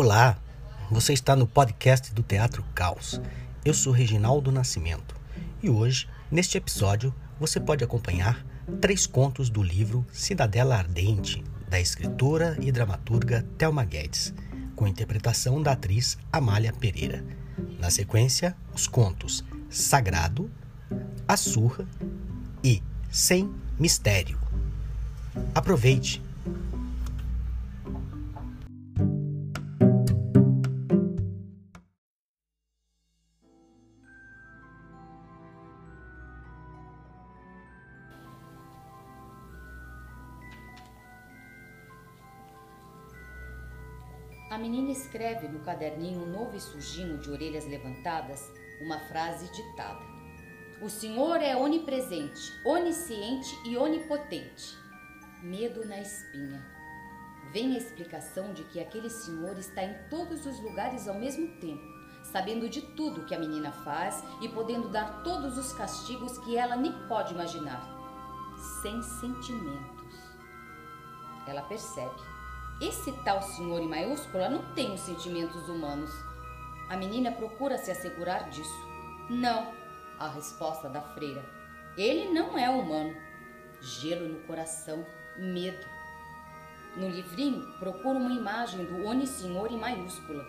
Olá, você está no podcast do Teatro Caos. Eu sou Reginaldo Nascimento e hoje, neste episódio, você pode acompanhar três contos do livro Cidadela Ardente, da escritora e dramaturga Thelma Guedes, com interpretação da atriz Amália Pereira. Na sequência, os contos Sagrado, A Surra e Sem Mistério. Aproveite! A menina escreve no caderninho novo e sujinho de orelhas levantadas uma frase ditada. O Senhor é onipresente, onisciente e onipotente. Medo na espinha. Vem a explicação de que aquele Senhor está em todos os lugares ao mesmo tempo, sabendo de tudo que a menina faz e podendo dar todos os castigos que ela nem pode imaginar. Sem sentimentos. Ela percebe esse tal senhor em maiúscula não tem os sentimentos humanos. A menina procura se assegurar disso. Não, a resposta da freira. Ele não é humano. Gelo no coração, medo. No livrinho, procura uma imagem do Oni Senhor em maiúscula.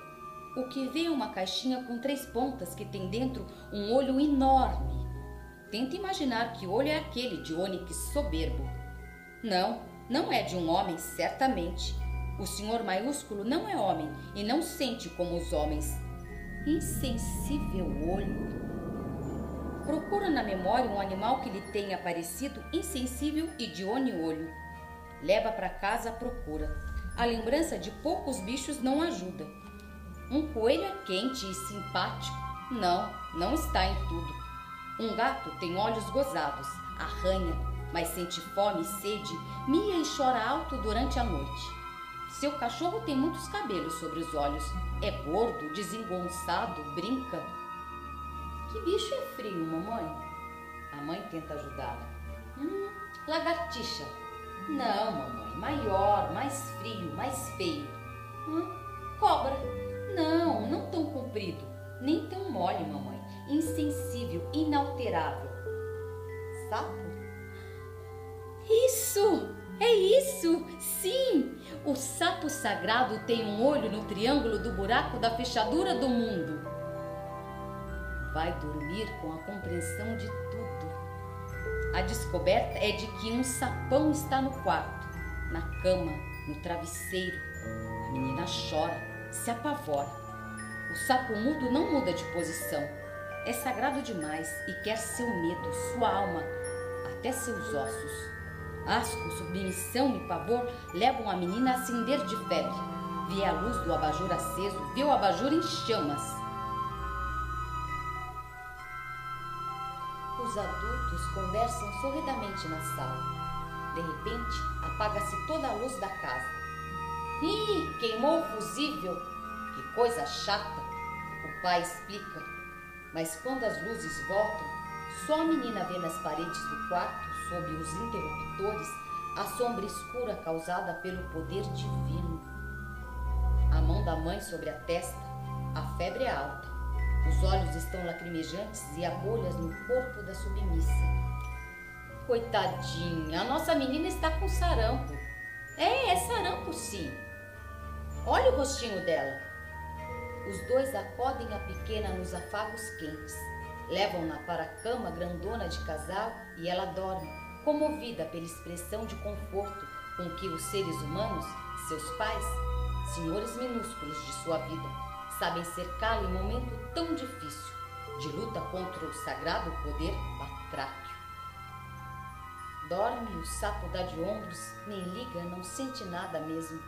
O que vê é uma caixinha com três pontas que tem dentro um olho enorme. Tenta imaginar que olho é aquele de ônix soberbo. Não, não é de um homem, certamente. O Senhor maiúsculo não é homem e não sente como os homens. Insensível olho. Procura na memória um animal que lhe tenha parecido insensível e de olho. Leva para casa a procura. A lembrança de poucos bichos não ajuda. Um coelho é quente e simpático. Não, não está em tudo. Um gato tem olhos gozados, arranha, mas sente fome e sede, mia e chora alto durante a noite. Seu cachorro tem muitos cabelos sobre os olhos. É gordo, desengonçado, brinca. Que bicho é frio, mamãe? A mãe tenta ajudá-la. Hum, lagartixa. Não, mamãe. Maior, mais frio, mais feio. Hum, cobra. Não, não tão comprido, nem tão mole, mamãe. Insensível, inalterável. Sapo? Isso! É isso! Sim! O sapo sagrado tem um olho no triângulo do buraco da fechadura do mundo. Vai dormir com a compreensão de tudo. A descoberta é de que um sapão está no quarto, na cama, no travesseiro. A menina chora, se apavora. O sapo mudo não muda de posição. É sagrado demais e quer seu medo, sua alma, até seus ossos. Asco, submissão e pavor levam a menina a acender de febre. Vê a luz do abajur aceso, vê o abajur em chamas. Os adultos conversam sorridamente na sala. De repente, apaga-se toda a luz da casa. Ih, queimou o fusível! Que coisa chata! O pai explica. Mas quando as luzes voltam, só a menina vê nas paredes do quarto sob os interruptores a sombra escura causada pelo poder divino. A mão da mãe sobre a testa, a febre é alta. Os olhos estão lacrimejantes e há bolhas no corpo da submissa. Coitadinha, a nossa menina está com sarampo. É, é sarampo sim. Olha o rostinho dela. Os dois acodem a pequena nos afagos quentes. Levam-na para a cama grandona de casal e ela dorme, comovida pela expressão de conforto com que os seres humanos, seus pais, senhores minúsculos de sua vida, sabem cercá-la em momento tão difícil de luta contra o sagrado poder batráquio. Dorme, o sapo dá de ombros, nem liga, não sente nada mesmo.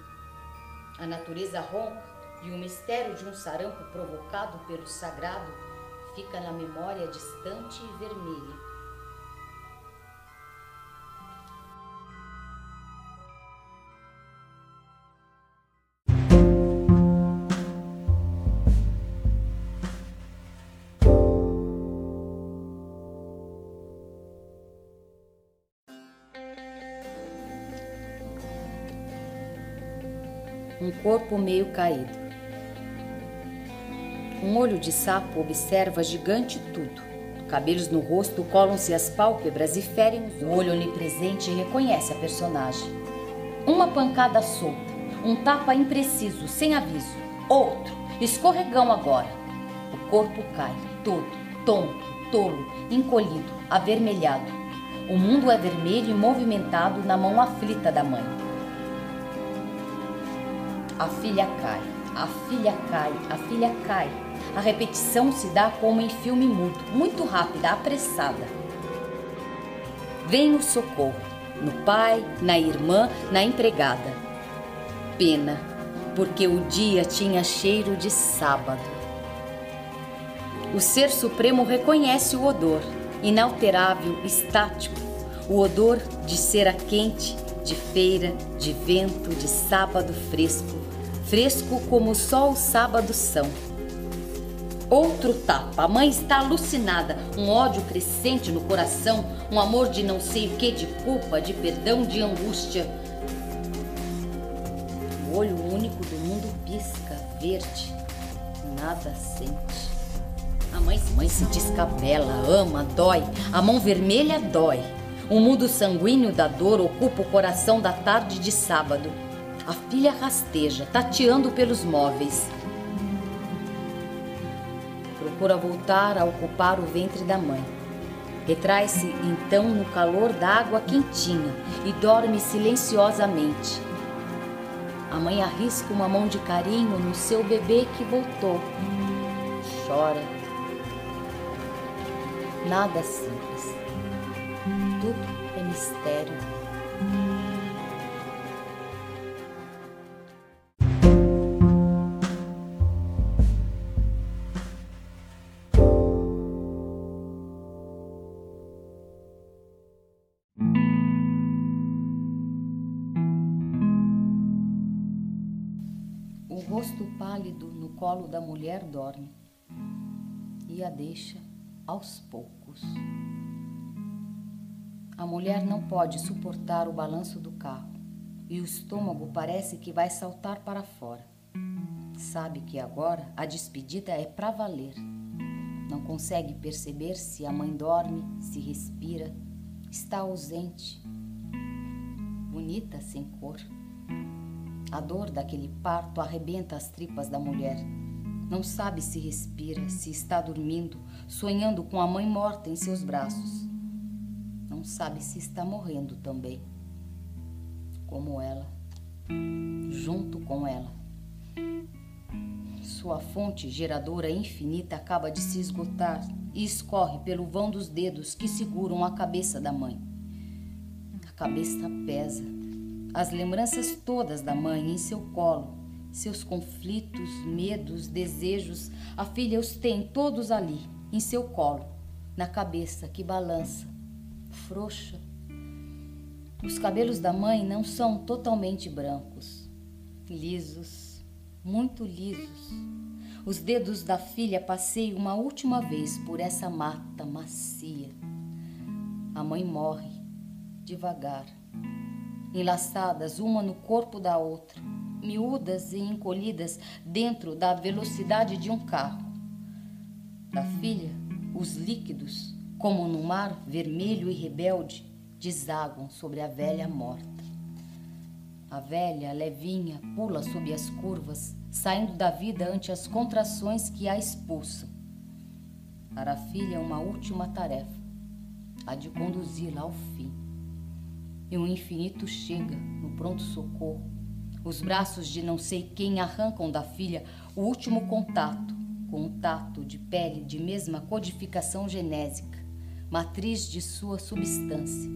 A natureza ronca e o mistério de um sarampo provocado pelo sagrado fica na memória distante e vermelha. Um corpo meio caído. Um olho de sapo observa gigante tudo. Cabelos no rosto colam-se as pálpebras e ferem o olho onipresente reconhece a personagem. Uma pancada solta, um tapa impreciso, sem aviso. Outro, escorregão agora. O corpo cai, todo, tonto, tolo, encolhido, avermelhado. O mundo é vermelho e movimentado na mão aflita da mãe. A filha cai, a filha cai, a filha cai. A repetição se dá como em filme mudo, muito rápida, apressada. Vem o socorro, no pai, na irmã, na empregada. Pena, porque o dia tinha cheiro de sábado. O Ser Supremo reconhece o odor, inalterável, estático, o odor de cera quente, de feira, de vento, de sábado fresco, fresco como só os sábados são. Outro tapa, a mãe está alucinada, um ódio crescente no coração, um amor de não sei o que, de culpa, de perdão, de angústia. O olho único do mundo pisca, verde, nada sente. A mãe, mãe se descabela, ama, dói, a mão vermelha dói. O mundo sanguíneo da dor ocupa o coração da tarde de sábado. A filha rasteja, tateando pelos móveis. Procura voltar a ocupar o ventre da mãe. Retrai-se então no calor da água quentinha e dorme silenciosamente. A mãe arrisca uma mão de carinho no seu bebê que voltou. Chora. Nada simples. Tudo é mistério. Rosto pálido no colo da mulher dorme e a deixa aos poucos. A mulher não pode suportar o balanço do carro e o estômago parece que vai saltar para fora. Sabe que agora a despedida é para valer. Não consegue perceber se a mãe dorme, se respira, está ausente. Bonita sem cor. A dor daquele parto arrebenta as tripas da mulher. Não sabe se respira, se está dormindo, sonhando com a mãe morta em seus braços. Não sabe se está morrendo também. Como ela, junto com ela. Sua fonte geradora infinita acaba de se esgotar e escorre pelo vão dos dedos que seguram a cabeça da mãe. A cabeça pesa as lembranças todas da mãe em seu colo, seus conflitos, medos, desejos, a filha os tem todos ali, em seu colo, na cabeça que balança, frouxa. Os cabelos da mãe não são totalmente brancos, lisos, muito lisos. Os dedos da filha passeiam uma última vez por essa mata macia. A mãe morre devagar enlaçadas uma no corpo da outra, miúdas e encolhidas dentro da velocidade de um carro. Da filha, os líquidos, como num mar vermelho e rebelde, desaguam sobre a velha morta. A velha, levinha, pula sob as curvas, saindo da vida ante as contrações que a expulsam. Para a filha, uma última tarefa, a de conduzi-la ao fim e o infinito chega no pronto-socorro. Os braços de não sei quem arrancam da filha o último contato com o tato de pele de mesma codificação genésica, matriz de sua substância.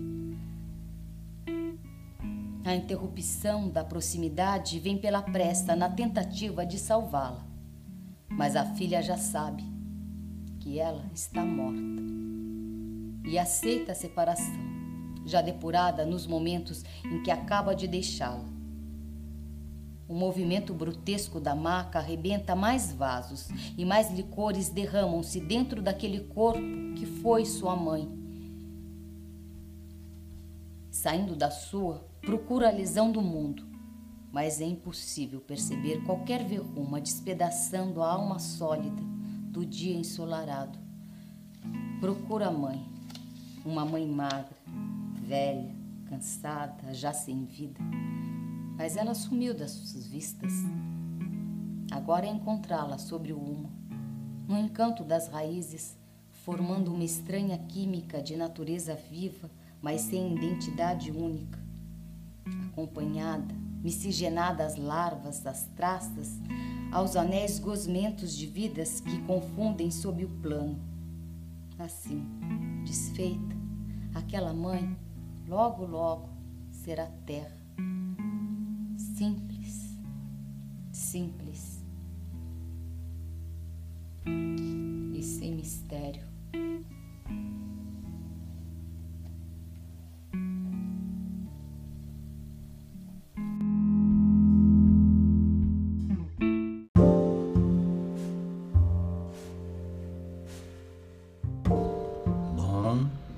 A interrupção da proximidade vem pela pressa na tentativa de salvá-la. Mas a filha já sabe que ela está morta e aceita a separação já depurada nos momentos em que acaba de deixá-la. O movimento brutesco da maca arrebenta mais vasos e mais licores derramam-se dentro daquele corpo que foi sua mãe. Saindo da sua, procura a lisão do mundo, mas é impossível perceber qualquer verruma despedaçando a alma sólida do dia ensolarado. Procura a mãe, uma mãe magra, velha, cansada, já sem vida. Mas ela sumiu das suas vistas. Agora é encontrá-la sobre o humo, no encanto das raízes, formando uma estranha química de natureza viva, mas sem identidade única. Acompanhada, miscigenada às larvas, às traças, aos anéis gosmentos de vidas que confundem sob o plano. Assim, desfeita, aquela mãe, logo, logo, será terra. Simples, simples e sem mistério.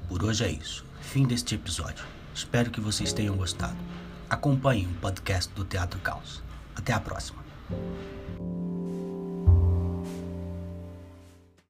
Por hoje é isso. Fim deste episódio. Espero que vocês tenham gostado. Acompanhem o podcast do Teatro Caos. Até a próxima.